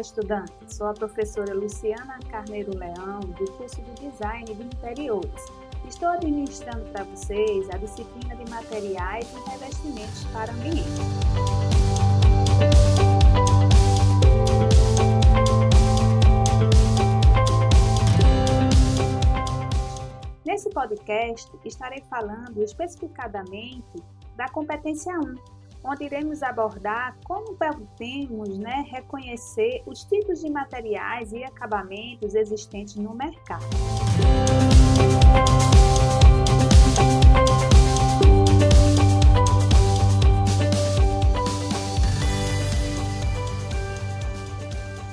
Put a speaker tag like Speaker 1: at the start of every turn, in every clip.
Speaker 1: Olá, estudante. Sou a professora Luciana Carneiro Leão, do curso de Design de Interiores. Estou administrando para vocês a disciplina de materiais e revestimentos para ambiente. Nesse podcast, estarei falando especificadamente da competência 1, onde iremos abordar como podemos né, reconhecer os tipos de materiais e acabamentos existentes no mercado.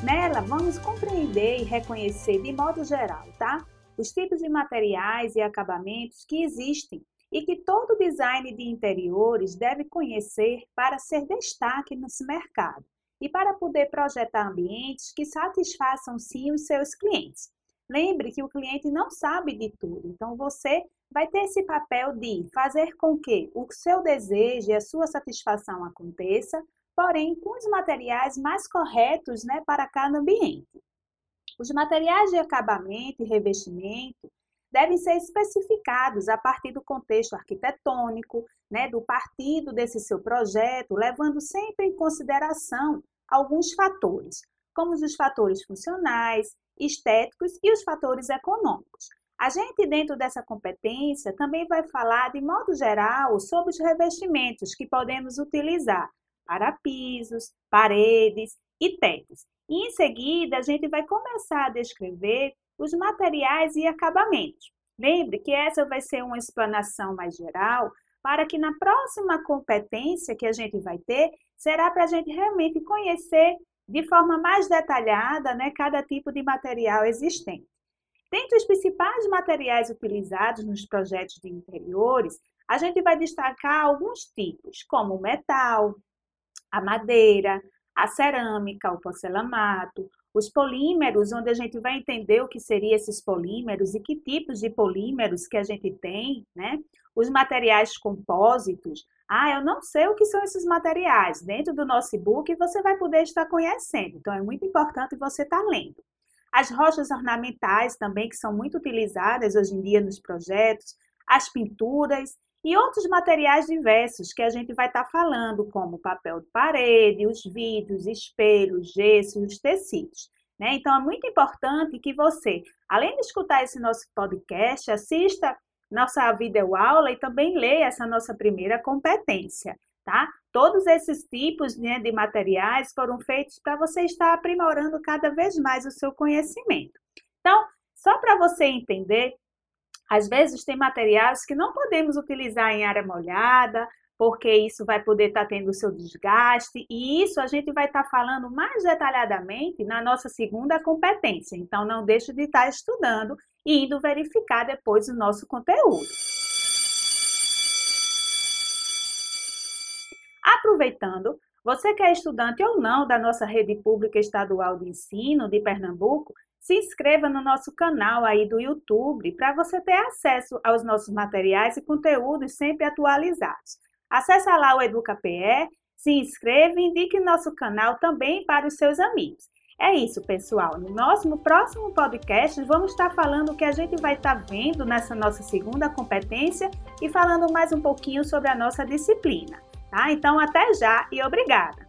Speaker 1: Nela, vamos compreender e reconhecer de modo geral, tá? Os tipos de materiais e acabamentos que existem e que todo design de interiores deve conhecer para ser destaque nesse mercado e para poder projetar ambientes que satisfaçam sim os seus clientes. Lembre que o cliente não sabe de tudo, então você vai ter esse papel de fazer com que o seu desejo e a sua satisfação aconteça, porém com os materiais mais corretos né, para cada ambiente. Os materiais de acabamento e revestimento devem ser especificados a partir do contexto arquitetônico, né, do partido desse seu projeto, levando sempre em consideração alguns fatores, como os fatores funcionais, estéticos e os fatores econômicos. A gente, dentro dessa competência, também vai falar, de modo geral, sobre os revestimentos que podemos utilizar para pisos, paredes e tetos. E em seguida, a gente vai começar a descrever os materiais e acabamentos. Lembre que essa vai ser uma explanação mais geral, para que na próxima competência que a gente vai ter, será para a gente realmente conhecer de forma mais detalhada né, cada tipo de material existente. Dentre os principais materiais utilizados nos projetos de interiores, a gente vai destacar alguns tipos, como o metal, a madeira, a cerâmica, o porcelanato, os polímeros, onde a gente vai entender o que seriam esses polímeros e que tipos de polímeros que a gente tem, né? Os materiais compósitos. Ah, eu não sei o que são esses materiais. Dentro do nosso e-book você vai poder estar conhecendo. Então é muito importante você estar lendo. As rochas ornamentais também, que são muito utilizadas hoje em dia nos projetos, as pinturas e outros materiais diversos que a gente vai estar falando, como papel de parede, os vidros, espelhos, gesso e os tecidos. Né? Então, é muito importante que você, além de escutar esse nosso podcast, assista nossa videoaula e também leia essa nossa primeira competência, tá? Todos esses tipos né, de materiais foram feitos para você estar aprimorando cada vez mais o seu conhecimento. Então, só para você entender, às vezes tem materiais que não podemos utilizar em área molhada, porque isso vai poder estar tá tendo seu desgaste, e isso a gente vai estar tá falando mais detalhadamente na nossa segunda competência. Então, não deixe de estar tá estudando e indo verificar depois o nosso conteúdo. Aproveitando, você que é estudante ou não da nossa rede pública estadual de ensino de Pernambuco, se inscreva no nosso canal aí do YouTube para você ter acesso aos nossos materiais e conteúdos sempre atualizados. Acesse lá o EducaPE, se inscreva e indique nosso canal também para os seus amigos. É isso, pessoal. No nosso próximo podcast, vamos estar falando o que a gente vai estar vendo nessa nossa segunda competência e falando mais um pouquinho sobre a nossa disciplina. Tá? Então, até já e obrigada!